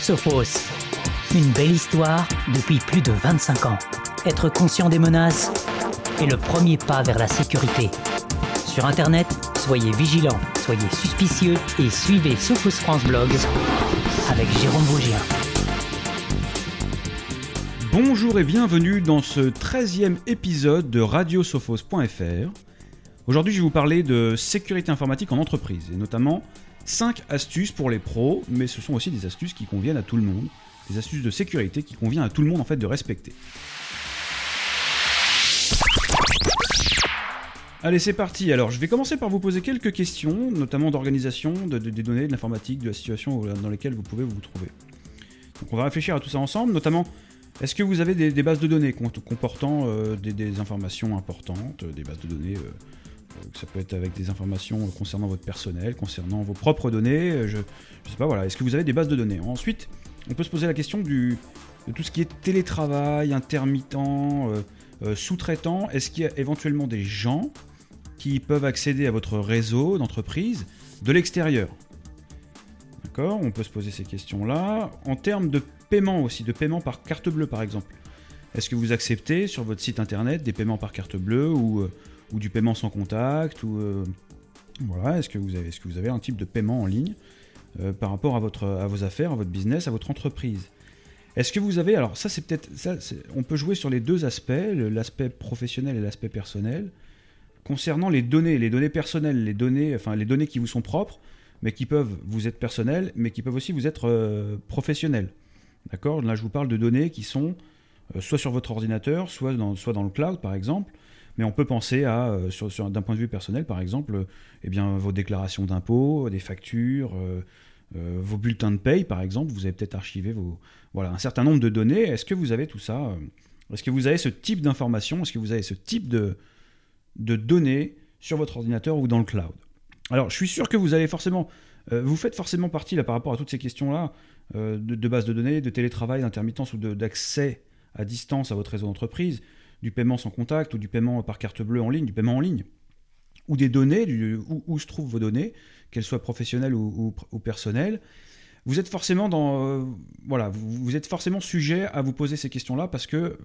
Sophos. Une belle histoire depuis plus de 25 ans. Être conscient des menaces est le premier pas vers la sécurité. Sur Internet, soyez vigilants, soyez suspicieux et suivez Sophos France Blog avec Jérôme Vaugien. Bonjour et bienvenue dans ce 13e épisode de radiosophos.fr. Aujourd'hui, je vais vous parler de sécurité informatique en entreprise et notamment 5 astuces pour les pros, mais ce sont aussi des astuces qui conviennent à tout le monde, des astuces de sécurité qui convient à tout le monde en fait de respecter. Allez, c'est parti. Alors, je vais commencer par vous poser quelques questions, notamment d'organisation, de, des données, de l'informatique, de la situation dans laquelle vous pouvez vous trouver. Donc, on va réfléchir à tout ça ensemble, notamment, est-ce que vous avez des, bases de données comportant euh, des, informations importantes, des bases de données euh, ça peut être avec des informations concernant votre personnel, concernant vos propres données. Je, sais pas, voilà. Est-ce que vous avez des bases de données? Ensuite, on peut se poser la question du, de tout ce qui est télétravail, intermittent, euh, euh, sous-traitant. Est-ce qu'il y a éventuellement des gens qui peuvent accéder à votre réseau d'entreprise de l'extérieur? D'accord? On peut se poser ces questions-là. En termes de paiement aussi, de paiement par carte bleue par exemple. Est-ce que vous acceptez sur votre site internet des paiements par carte bleue ou euh, ou du paiement sans contact ou euh, voilà est-ce que vous avez est-ce que vous avez un type de paiement en ligne euh, par rapport à votre à vos affaires à votre business à votre entreprise? Est-ce que vous avez alors ça c'est peut-être ça on peut jouer sur les deux aspects l'aspect professionnel et l'aspect personnel. Concernant les données les données personnelles les données enfin les données qui vous sont propres mais qui peuvent vous être personnelles mais qui peuvent aussi vous être euh, professionnelles. D'accord? Là je vous parle de données qui sont soit sur votre ordinateur soit dans soit dans le cloud par exemple mais on peut penser à, euh, sur, d'un point de vue personnel, par exemple, euh, eh bien, vos déclarations d'impôts, des factures, euh, vos bulletins de paye, par exemple. Vous avez peut-être archivé vos, voilà, un certain nombre de données. Est-ce que vous avez tout ça Est-ce que vous avez ce type d'information Est-ce que vous avez ce type de, de données sur votre ordinateur ou dans le cloud? Alors, je suis sûr que vous allez forcément... vous faites forcément partie, là, par rapport à toutes ces questions-là, de, de bases de données, de télétravail, d'intermittence ou d'accès à distance à votre réseau d'entreprise du paiement sans contact ou du paiement par carte bleue en ligne, du paiement en ligne, ou des données, où, se trouvent vos données, qu'elles soient professionnelles ou, personnelles, vous êtes forcément dans, euh, voilà, vous, êtes forcément sujet à vous poser ces questions-là parce que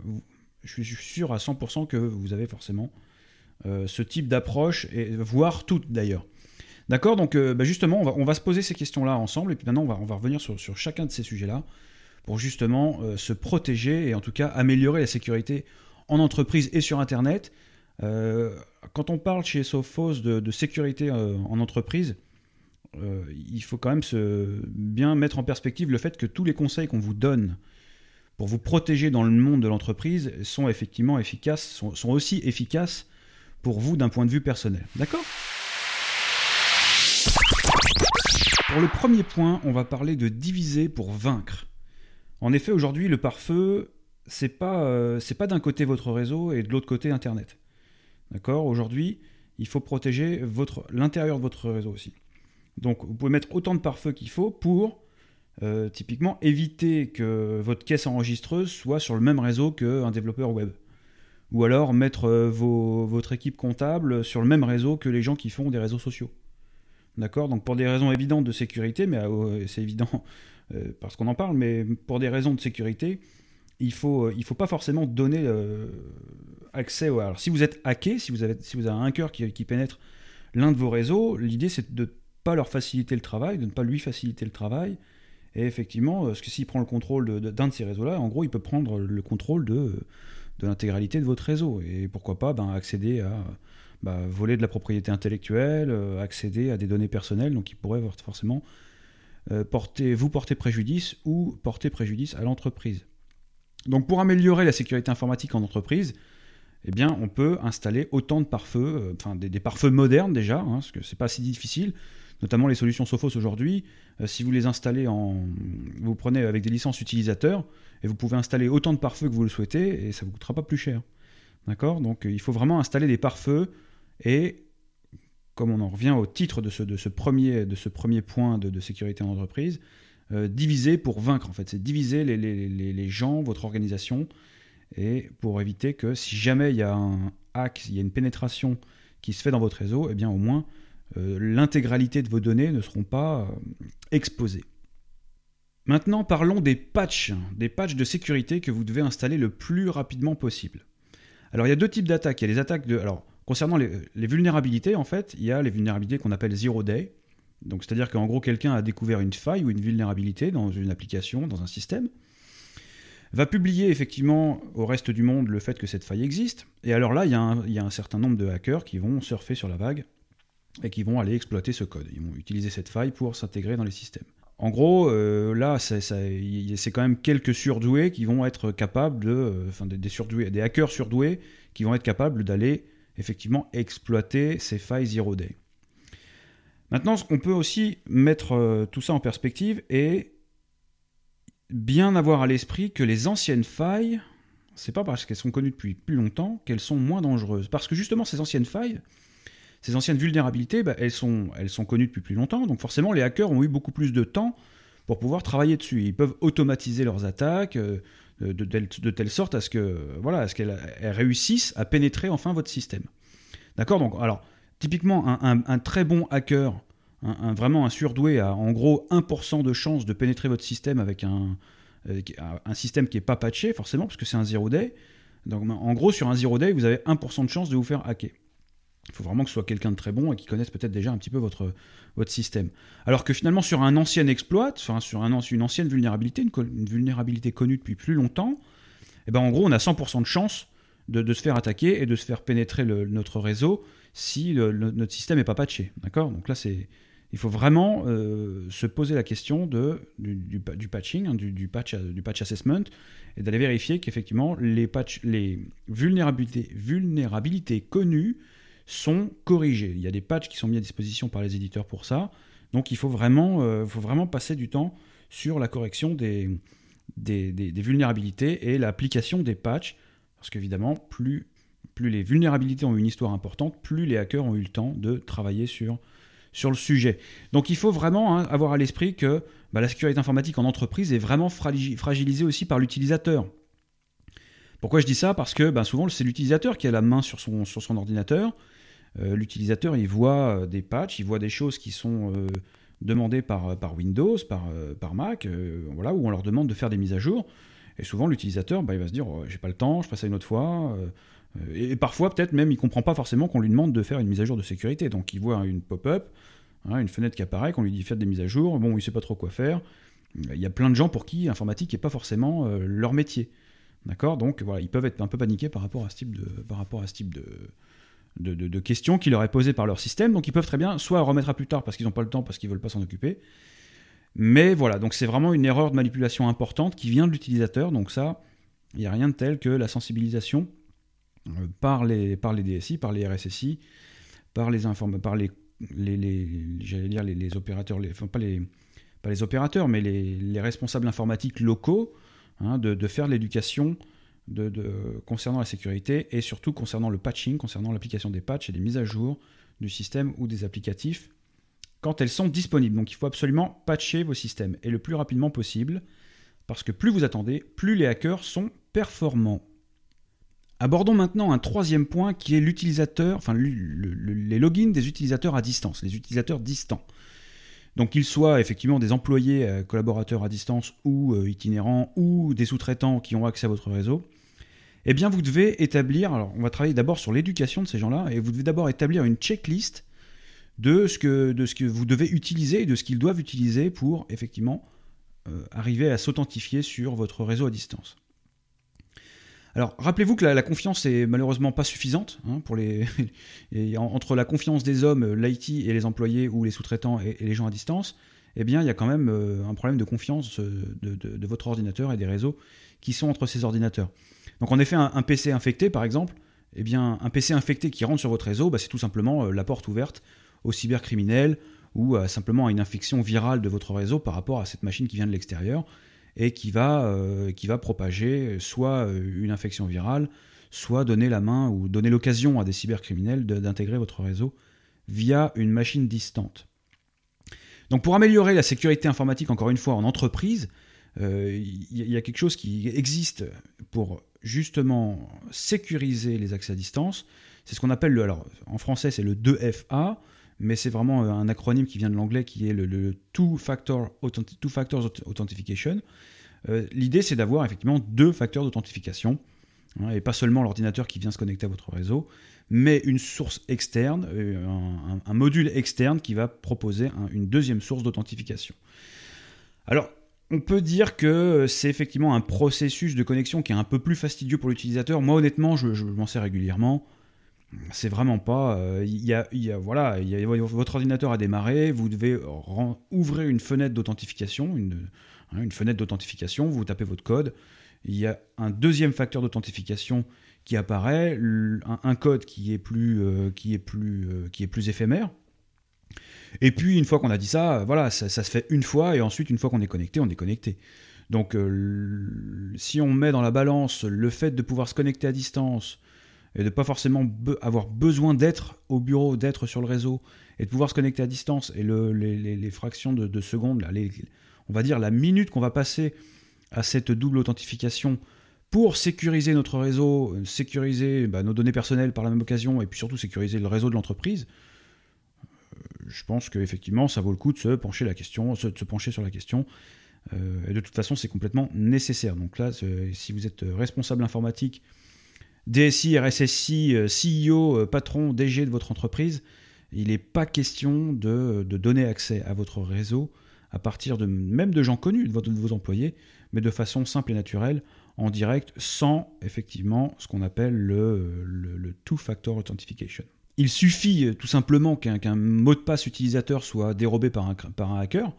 je suis sûr à 100% que vous avez forcément euh, ce type d'approche, et voire toutes d'ailleurs. D'accord? Donc euh, bah, justement, on va, se poser ces questions-là ensemble, et puis maintenant on va, on va revenir sur, sur, chacun de ces sujets-là pour justement se protéger et en tout cas améliorer la sécurité en entreprise et sur Internet. Euh, quand on parle chez Sophos de, sécurité euh, en entreprise, euh, il faut quand même bien mettre en perspective le fait que tous les conseils qu'on vous donne pour vous protéger dans le monde de l'entreprise sont effectivement efficaces, sont aussi efficaces pour vous d'un point de vue personnel. D'accord? Pour le premier point, on va parler de diviser pour vaincre. En effet, aujourd'hui, le pare-feu c'est pas, euh, pas d'un côté votre réseau et de l'autre côté Internet. D'accord? Aujourd'hui, il faut protéger l'intérieur de votre réseau aussi. Donc, vous pouvez mettre autant de pare-feu qu'il faut pour, euh, typiquement, éviter que votre caisse enregistreuse soit sur le même réseau qu'un développeur web. Ou alors mettre euh, votre équipe comptable sur le même réseau que les gens qui font des réseaux sociaux. D'accord? Donc, pour des raisons évidentes de sécurité, mais c'est évident parce qu'on en parle, mais pour des raisons de sécurité, il faut, euh, il faut pas forcément donner euh, accès. Alors, si vous êtes hacké, si vous avez, si vous avez un hacker qui, pénètre l'un de vos réseaux, l'idée c'est de ne pas leur faciliter le travail, de ne pas lui faciliter le travail. Et effectivement, euh, parce que s'il prend le contrôle d'un de, ces réseaux-là, en gros, il peut prendre le contrôle de, de l'intégralité de votre réseau. Et pourquoi pas ben, accéder à bah, voler de la propriété intellectuelle, accéder à des données personnelles, donc il pourrait forcément porter, vous porter préjudice ou porter préjudice à l'entreprise. Donc pour améliorer la sécurité informatique en entreprise, eh bien, on peut installer autant de pare-feux, euh, enfin des, pare-feux modernes déjà, hein, parce que c'est pas si difficile, notamment les solutions Sophos aujourd'hui. Euh, si vous les installez en, vous prenez avec des licences utilisateurs et vous pouvez installer autant de pare-feux que vous le souhaitez et ça vous coûtera pas plus cher. D'accord? Donc il faut vraiment installer des pare-feux et comme on en revient au titre de ce, de ce, premier, point de sécurité en entreprise, euh, diviser pour vaincre, en fait. C'est diviser les, les, les, gens, votre organisation, et pour éviter que si jamais il y a un hack, il y a une pénétration qui se fait dans votre réseau, eh bien au moins euh, l'intégralité de vos données ne seront pas euh, exposées. Maintenant, parlons des patchs, des patchs de sécurité que vous devez installer le plus rapidement possible. Alors, il y a deux types d'attaques. Il y a les attaques de. Alors, concernant les, vulnérabilités, en fait, il y a les vulnérabilités qu'on appelle zero day. Donc, c'est-à-dire qu'en gros, quelqu'un a découvert une faille ou une vulnérabilité dans une application, dans un système, va publier effectivement au reste du monde le fait que cette faille existe. Et alors là, il y, a un, certain nombre de hackers qui vont surfer sur la vague et qui vont aller exploiter ce code. Ils vont utiliser cette faille pour s'intégrer dans les systèmes. En gros, euh, là, c'est quand même quelques surdoués qui vont être capables de, euh, enfin des, des hackers surdoués qui vont être capables d'aller effectivement exploiter ces failles zero day. Maintenant, on peut aussi mettre euh, tout ça en perspective et bien avoir à l'esprit que les anciennes failles, c'est pas parce qu'elles sont connues depuis plus longtemps qu'elles sont moins dangereuses. Parce que justement, ces anciennes failles, ces anciennes vulnérabilités, bah, elles, sont, elles sont connues depuis plus longtemps, donc forcément les hackers ont eu beaucoup plus de temps pour pouvoir travailler dessus. Ils peuvent automatiser leurs attaques euh, de, telle sorte à ce que voilà, à ce qu'elles réussissent à pénétrer enfin votre système. D'accord? Donc alors typiquement un, très bon hacker, vraiment un surdoué a en gros 1% de chance de pénétrer votre système avec un, euh, système qui n'est pas patché forcément parce que c'est un zero day. Donc en gros sur un zero day vous avez 1% de chance de vous faire hacker. Il faut vraiment que ce soit quelqu'un de très bon et qui connaisse peut-être déjà un petit peu votre, votre système. Alors que finalement, sur un ancien exploit, enfin, sur un, une ancienne vulnérabilité, une, vulnérabilité connue depuis plus longtemps, eh ben, en gros, on a 100% de chance de, se faire attaquer et de se faire pénétrer notre réseau si notre système n'est pas patché. D'accord? Donc là, c'est, il faut vraiment euh, se poser la question de, du, patching, hein, du, patch, du patch assessment, et d'aller vérifier qu'effectivement, les, patch, les vulnérabilités, vulnérabilités connues sont corrigés. Il y a des patchs qui sont mis à disposition par les éditeurs pour ça. Donc il faut vraiment, euh, faut vraiment passer du temps sur la correction des, des, vulnérabilités et l'application des patchs. Parce qu'évidemment, plus, plus les vulnérabilités ont une histoire importante, plus les hackers ont eu le temps de travailler sur, le sujet. Donc il faut vraiment hein, avoir à l'esprit que bah, la sécurité informatique en entreprise est vraiment fragilisée aussi par l'utilisateur. Pourquoi je dis ça? Parce que bah, souvent c'est l'utilisateur qui a la main sur son, ordinateur euh, l'utilisateur il voit euh, des patchs, il voit des choses qui sont euh, demandées par, Windows, par, par Mac, voilà, où on leur demande de faire des mises à jour. Et souvent l'utilisateur bah, il va se dire oh, j'ai pas le temps, je passe à une autre fois. Et, parfois peut-être même il comprend pas forcément qu'on lui demande de faire une mise à jour de sécurité. Donc il voit une pop-up, hein, une fenêtre qui apparaît, qu'on lui dit faites des mises à jour. Bon, il sait pas trop quoi faire. Il y a plein de gens pour qui l'informatique n'est pas forcément leur métier. D'accord? Donc voilà, ils peuvent être un peu paniqués par rapport à ce type de, par rapport à ce questions qui leur est posées par leur système. Donc ils peuvent très bien soit remettre à plus tard parce qu'ils n'ont pas le temps, parce qu'ils veulent pas s'en occuper. Mais voilà, donc c'est vraiment une erreur de manipulation importante qui vient de l'utilisateur. Donc ça, il n'y a rien de tel que la sensibilisation euh, par, les, par DSI, par les RSSI, par les par les, j'allais dire les, opérateurs, les, mais les, responsables informatiques locaux, hein, de, de, faire l'éducation concernant la sécurité et surtout concernant le patching, concernant l'application des patchs et des mises à jour du système ou des applicatifs quand elles sont disponibles. Donc il faut absolument patcher vos systèmes et le plus rapidement possible parce que plus vous attendez, plus les hackers sont performants. Abordons maintenant un troisième point qui est l'utilisateur, les logins des utilisateurs à distance, les utilisateurs distants. Donc qu'ils soient effectivement des employés euh, collaborateurs à distance ou euh, itinérants ou des sous-traitants qui ont accès à votre réseau, eh bien vous devez établir, alors on va travailler d'abord sur l'éducation de ces gens-là, et vous devez d'abord établir une checklist de ce, que, de ce que vous devez utiliser et de ce qu'ils doivent utiliser pour effectivement euh, arriver à s'authentifier sur votre réseau à distance. Alors, rappelez-vous que la, confiance est malheureusement pas suffisante hein, entre la confiance des hommes, l'IT et les employés ou les sous-traitants et, les gens à distance. Eh bien, il y a quand même euh, un problème de confiance euh, de, votre ordinateur et des réseaux qui sont entre ces ordinateurs. Donc en effet, un, PC infecté, par exemple, eh bien, un PC infecté qui rentre sur votre réseau, bah, c'est tout simplement euh, la porte ouverte aux cybercriminels ou simplement à une infection virale de votre réseau par rapport à cette machine qui vient de l'extérieur et qui va, euh, qui va propager soit euh, une infection virale, soit donner la main ou donner l'occasion à des cybercriminels d'intégrer votre réseau via une machine distante. Donc pour améliorer la sécurité informatique, encore une fois, en entreprise, il y, a quelque chose qui existe pour justement sécuriser les accès à distance. C'est ce qu'on appelle, le, alors en français c'est le 2FA, mais c'est vraiment un acronyme qui vient de l'anglais qui est le, Two, Factor Two Factors Authentication. L'idée, c'est d'avoir effectivement deux facteurs d'authentification, hein, et pas seulement l'ordinateur qui vient se connecter à votre réseau, mais une source externe, un, module externe qui va proposer une deuxième source d'authentification. Alors, on peut dire que c'est effectivement un processus de connexion qui est un peu plus fastidieux pour l'utilisateur. Moi, honnêtement, je, m'en sers régulièrement. C'est vraiment pas. Euh, il y, a, voilà, votre ordinateur a démarré, vous devez ouvrir une fenêtre d'authentification, une, hein, une, fenêtre d'authentification, vous tapez votre code. Il y a un deuxième facteur d'authentification qui apparaît, un, code qui est plus, euh, qui est plus, euh, qui est plus éphémère, et puis, une fois qu'on a dit ça, voilà, ça, se fait une fois, et ensuite, une fois qu'on est connecté, on est connecté. Donc, si on met dans la balance le fait de pouvoir se connecter à distance, et de ne pas forcément avoir besoin d'être au bureau, d'être sur le réseau, et de pouvoir se connecter à distance, et les, fractions de, secondes, là, on va dire la minute qu'on va passer à cette double authentification pour sécuriser notre réseau, sécuriser bah, nos données personnelles par la même occasion, et puis surtout sécuriser le réseau de l'entreprise, je pense qu'effectivement, ça vaut le coup de se pencher, la question, de se pencher sur la question. Euh, et de toute façon, c'est complètement nécessaire. Donc là, si vous êtes responsable informatique, DSI, RSSI, CEO, euh, patron, DG de votre entreprise, il n'est pas question de, donner accès à votre réseau à partir de même de gens connus de, de vos employés, mais de façon simple et naturelle, en direct, sans effectivement ce qu'on appelle le, le two-factor authentification. Il suffit euh, tout simplement qu'un mot de passe utilisateur soit dérobé par un hacker.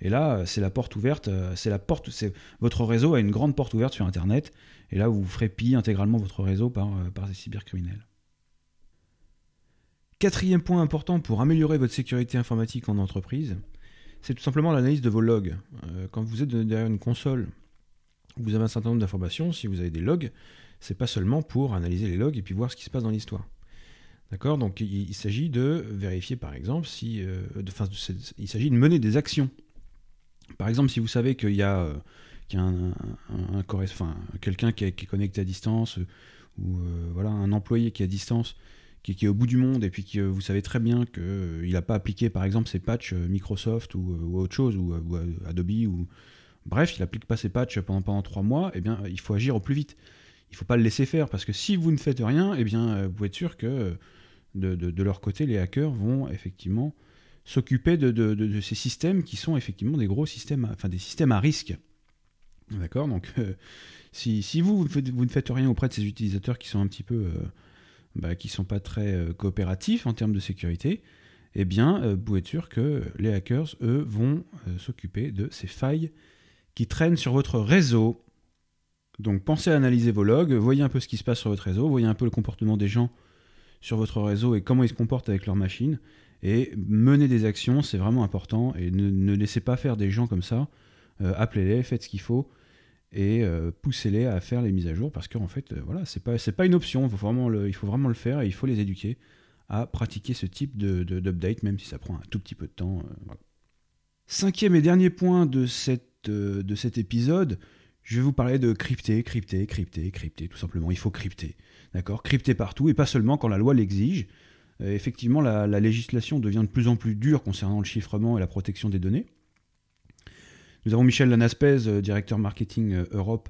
Et là, euh, c'est la porte ouverte, euh, c'est la porte, votre réseau a une grande porte ouverte sur Internet. Et là, vous ferez piller intégralement votre réseau par, par des cybercriminels. Quatrième point important pour améliorer votre sécurité informatique en entreprise, c'est tout simplement l'analyse de vos logs. quand vous êtes derrière une console, vous avez un certain nombre d'informations. Si vous avez des logs, c'est pas seulement pour analyser les logs et puis voir ce qui se passe dans l'histoire. D'accord? Donc il, s'agit de vérifier par exemple si. Euh, il s'agit de mener des actions. Par exemple, si vous savez qu'il y a, euh, quelqu'un qui, est connecté à distance, ou euh, voilà, un employé qui est à distance, qui, est au bout du monde, et puis que vous savez très bien qu'il n'a pas appliqué par exemple ses patchs Microsoft ou, autre chose, ou, Adobe, ou. Bref, il n'applique pas ses patchs pendant, pendant trois mois, eh bien, il faut agir au plus vite. Il ne faut pas le laisser faire, parce que si vous ne faites rien, eh bien, vous pouvez être sûr que de, leur côté, les hackers vont effectivement s'occuper de, ces systèmes qui sont effectivement des gros systèmes, enfin des systèmes à risque. D'accord? Donc, euh, si, vous, ne faites rien auprès de ces utilisateurs qui sont un petit peu. Euh, bah, qui sont pas très euh, coopératifs en termes de sécurité, eh bien, vous pouvez sûr que les hackers, eux, vont s'occuper de ces failles qui traînent sur votre réseau. Donc, pensez à analyser vos logs, voyez un peu ce qui se passe sur votre réseau, voyez un peu le comportement des gens sur votre réseau et comment ils se comportent avec leur machine. Et mener des actions, c'est vraiment important. Et ne, laissez pas faire des gens comme ça. Euh, appelez-les, faites ce qu'il faut et euh, poussez-les à faire les mises à jour parce qu'en fait, euh, voilà, c'est pas, pas une option. Il faut, vraiment le, il faut vraiment le faire et il faut les éduquer à pratiquer ce type de, d'update, même si ça prend un tout petit peu de temps. Cinquième et dernier point de, cette, de cet épisode, je vais vous parler de crypter, crypter, crypter, crypter, tout simplement. Il faut crypter. D'accord? Crypter partout, et pas seulement quand la loi l'exige. Euh, effectivement, la, législation devient de plus en plus dure concernant le chiffrement et la protection des données. Nous avons Michel Lanaspez, euh, directeur marketing euh, Europe,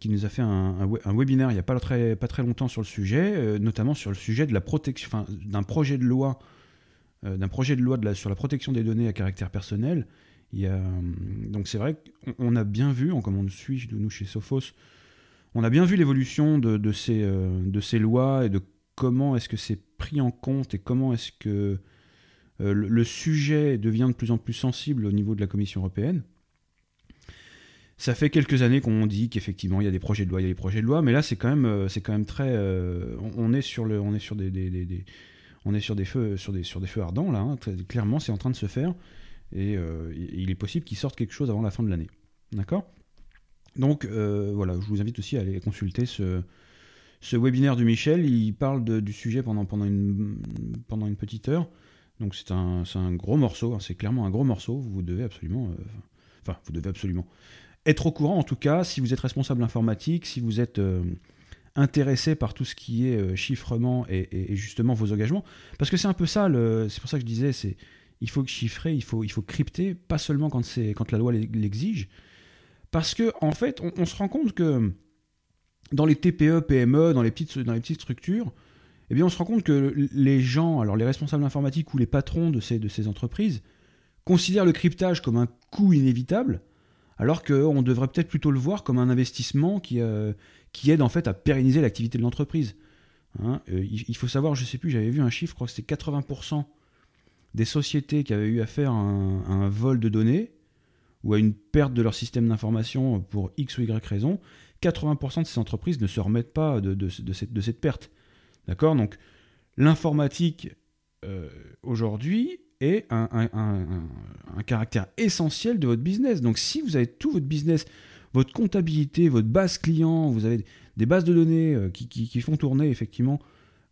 qui nous a fait un, webinaire il n'y a pas très, longtemps sur le sujet, notamment sur le sujet de la protection, d'un projet de loi, d'un projet de loi sur la protection des données à caractère personnel. Donc c'est vrai qu'on a bien vu, comme on suit chez Sophos, on a bien vu l'évolution de, ces, de ces lois et de comment est-ce que c'est pris en compte et comment est-ce que euh, le, sujet devient de plus en plus sensible au niveau de la Commission européenne. Ça fait quelques années qu'on dit qu'effectivement il y a des projets de loi, il y a des projets de loi, mais là c'est quand même euh, c'est quand même très on, est sur le on est sur des, on est sur des feux sur des sur des feux ardents là. Hein. clairement c'est en train de se faire et il est possible qu'il sorte quelque chose avant la fin de l'année. D'accord? Donc euh, voilà, je vous invite aussi à aller consulter ce, webinaire de Michel. Il parle du sujet pendant, pendant, une, pendant une petite heure. Donc c'est un, gros morceau, hein. c'est clairement un gros morceau. Vous devez absolument... Euh, enfin, vous devez absolument être au courant en tout cas, si vous êtes responsable informatique, si vous êtes euh, intéressé par tout ce qui est euh, chiffrement et, justement vos engagements. Parce que c'est un peu ça, c'est pour ça que je disais, il faut chiffrer, il faut, il faut crypter, pas seulement quand, quand la loi l'exige. Parce que en fait, on, se rend compte que dans les TPE, PME, dans les petites, structures, eh bien, on se rend compte que les gens, alors les responsables informatiques ou les patrons de ces, entreprises, considèrent le cryptage comme un coût inévitable, alors qu'on devrait peut-être plutôt le voir comme un investissement qui, euh, aide en fait à pérenniser l'activité de l'entreprise. Hein, euh, il, faut savoir, je ne sais plus, j'avais vu un chiffre, je crois que c'était 80% des sociétés qui avaient eu affaire à un, vol de données ou à une perte de leur système d'information pour X ou Y raison, 80% de ces entreprises ne se remettent pas de, cette, perte. D'accord? Donc, l'informatique, euh, aujourd'hui, est un, caractère essentiel de votre business. Donc, si vous avez tout votre business votre comptabilité, votre base client, vous avez des bases de données euh, qui, font tourner effectivement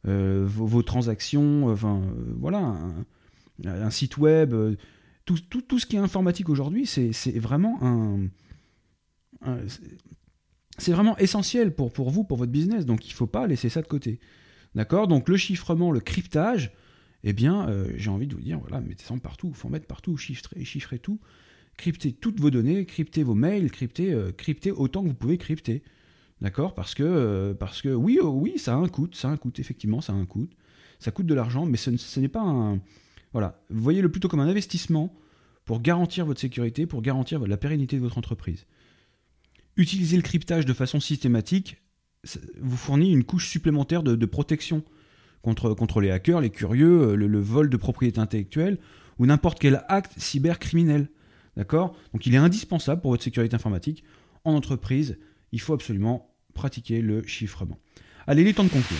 euh, vos, transactions, enfin voilà, un, site web, tout, ce qui est informatique aujourd'hui, c'est vraiment un, c'est vraiment essentiel pour, vous, pour votre business, donc il ne faut pas laisser ça de côté. D'accord? Donc le chiffrement, le cryptage, eh bien, j'ai envie de vous dire, voilà, mettez ça partout, il faut mettre partout, chiffrer tout cryptez toutes vos données, cryptez vos mails, cryptez, euh, autant que vous pouvez crypter. D'accord? Parce que, euh, parce que oui, oh, oui, ça a un coût, ça a un coût, effectivement, ça a un coût. Ça coûte de l'argent, mais ce, n'est pas un. Voilà. Voyez-le plutôt comme un investissement pour garantir votre sécurité, pour garantir la pérennité de votre entreprise. Utiliser le cryptage de façon systématique vous fournit une couche supplémentaire de, protection contre, contre les hackers, les curieux, le, le vol de propriété intellectuelle ou n'importe quel acte cybercriminel. D'accord? Donc il est indispensable pour votre sécurité informatique. En entreprise, il faut absolument pratiquer le chiffrement. Allez, il est temps de conclure.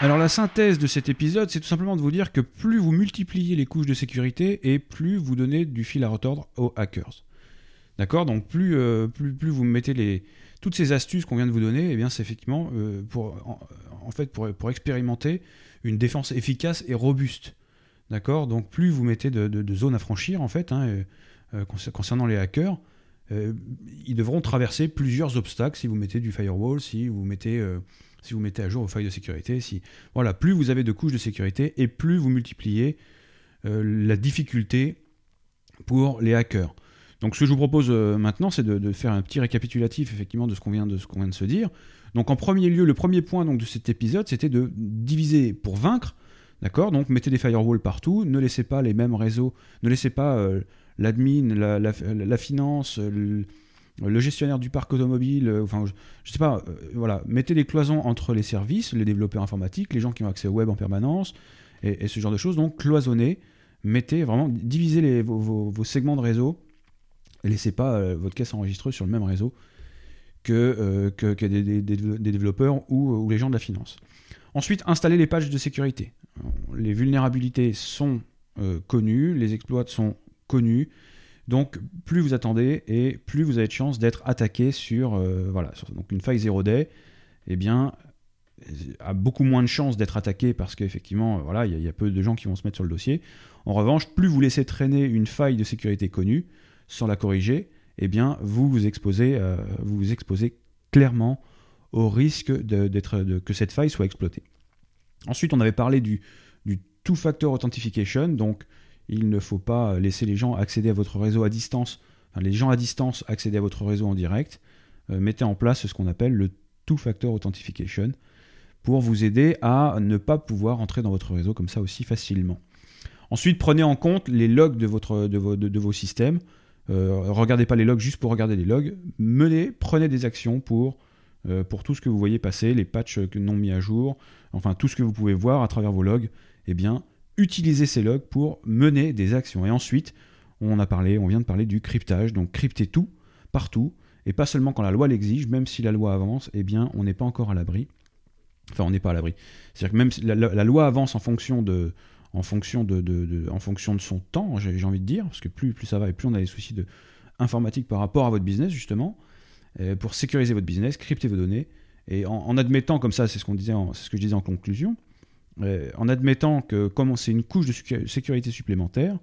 Alors la synthèse de cet épisode, c'est tout simplement de vous dire que plus vous multipliez les couches de sécurité et plus vous donnez du fil à retordre aux hackers. D'accord Donc plus, euh, plus, plus vous mettez les, toutes ces astuces qu'on vient de vous donner, eh bien c'est effectivement euh, pour, en, fait pour, expérimenter une défense efficace et robuste. D'accord Donc plus vous mettez de, zones à franchir, en fait, hein, euh, concernant les hackers, ils devront traverser plusieurs obstacles si vous mettez du firewall, si vous mettez, si vous mettez à jour vos failles de sécurité. Si... Voilà, plus vous avez de couches de sécurité et plus vous multipliez la difficulté pour les hackers. Donc ce que je vous propose maintenant, c'est de, faire un petit récapitulatif effectivement de ce qu'on vient, de, vient de se dire. Donc en premier lieu, le premier point donc, de cet épisode, c'était de diviser pour vaincre D'accord? Donc mettez des firewalls partout, ne laissez pas les mêmes réseaux, ne laissez pas euh, l'admin, la, finance, le, gestionnaire du parc automobile, euh, enfin je, sais pas, euh, voilà, mettez des cloisons entre les services, les développeurs informatiques, les gens qui ont accès au web en permanence, et, ce genre de choses. Donc cloisonnez, mettez vraiment, divisez vos, segments de réseau, laissez pas votre caisse enregistreuse sur le même réseau que, que, des, développeurs ou, ou les gens de la finance. Ensuite, installez les pages de sécurité les vulnérabilités sont euh, connues, les exploits sont connus. Donc plus vous attendez et plus vous avez de chances d'être attaqué sur, euh, donc une faille 0 day, eh bien, a beaucoup moins de chances d'être attaqué parce qu'effectivement, voilà, il y, a peu de gens qui vont se mettre sur le dossier. En revanche, plus vous laissez traîner une faille de sécurité connue sans la corriger, eh bien, vous vous exposez, euh, vous, vous exposez clairement au risque que cette faille soit exploitée. Ensuite, on avait parlé du, two-factor authentication, donc il ne faut pas laisser les gens accéder à votre réseau à distance, les gens à distance accéder à votre réseau en direct. Euh, mettez en place ce qu'on appelle le two-factor authentication pour vous aider à ne pas pouvoir entrer dans votre réseau comme ça aussi facilement. Ensuite, prenez en compte les logs de, votre, de, vos, de, vos systèmes. Euh, regardez pas les logs juste pour regarder les logs. Menez, prenez des actions pour euh, pour tout ce que vous voyez passer, les patchs non mis à jour, enfin tout ce que vous pouvez voir à travers vos logs, eh bien, utilisez ces logs pour mener des actions. Et ensuite, on a parlé, on vient de parler du cryptage, donc crypter tout, partout, et pas seulement quand la loi l'exige, même si la loi avance, eh bien, on n'est pas encore à l'abri. Enfin, on n'est pas à l'abri. C'est-à-dire que même si la, loi avance en fonction de, en fonction de, son temps, j'ai envie de dire, parce que plus, ça va et plus on a des soucis de informatique par rapport à votre business, justement, euh, pour sécuriser votre business, crypter vos données, et en, admettant, comme ça, c'est ce, qu'on ce que je disais en conclusion, euh, en admettant que, comme c'est une couche de sécurité supplémentaire,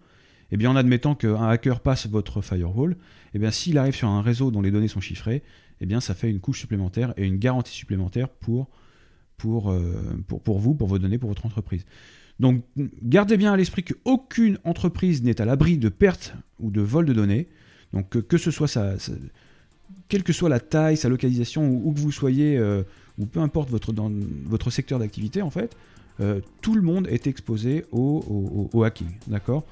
eh bien en admettant qu'un hacker passe votre firewall, et eh bien s'il arrive sur un réseau dont les données sont chiffrées, eh bien ça fait une couche supplémentaire et une garantie supplémentaire pour, pour, euh, pour vous, pour vos données, pour votre entreprise. Donc gardez bien à l'esprit qu'aucune entreprise n'est à l'abri de perte ou de vol de données. Donc que, ce soit sa, quelle que soit la taille, sa localisation, où que vous soyez, euh, ou peu importe votre, votre secteur d'activité en fait, euh, tout le monde est exposé au hacking, d'accord?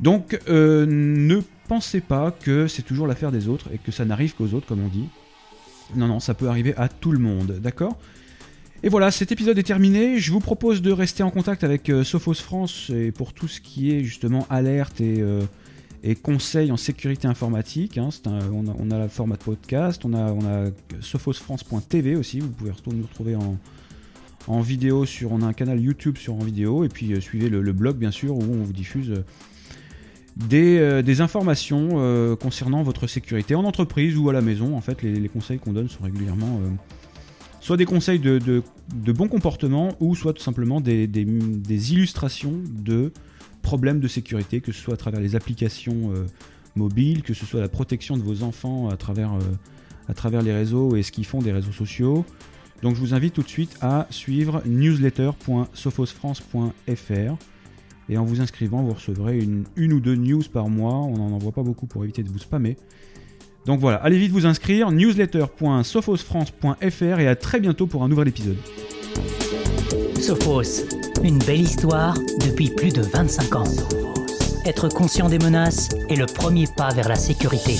Donc euh, ne pensez pas que c'est toujours l'affaire des autres et que ça n'arrive qu'aux autres comme on dit. Non, non, ça peut arriver à tout le monde, d'accord? Et voilà, cet épisode est terminé. Je vous propose de rester en contact avec euh, Sophos France et pour tout ce qui est justement alerte et, euh, conseils en sécurité informatique. hein. On, a, on a la format de podcast, on a, sophosfrance.tv aussi. Vous pouvez nous retrouver en, vidéo sur. On a un canal YouTube sur en vidéo et puis euh, suivez le, blog bien sûr où on vous diffuse. des, informations concernant votre sécurité en entreprise ou à la maison. En fait, les, conseils qu'on donne sont régulièrement soit des conseils de, bon comportement ou soit tout simplement des, illustrations de problèmes de sécurité, que ce soit à travers les applications euh, mobiles, que ce soit la protection de vos enfants à travers, euh, à travers les réseaux et ce qu'ils font des réseaux sociaux. Donc je vous invite tout de suite à suivre newsletter.sophosfrance.fr et en vous inscrivant, vous recevrez une, une ou deux news par mois. On n'en envoie pas beaucoup pour éviter de vous spammer. Donc voilà, allez vite vous inscrire, newsletter.sophosfrance.fr et à très bientôt pour un nouvel épisode. Sophos, une belle histoire depuis plus de 25 ans. Être conscient des menaces est le premier pas vers la sécurité.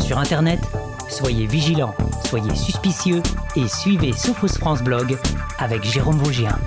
Sur Internet, soyez vigilants, soyez suspicieux et suivez Sophos France Blog avec Jérôme Vaugien.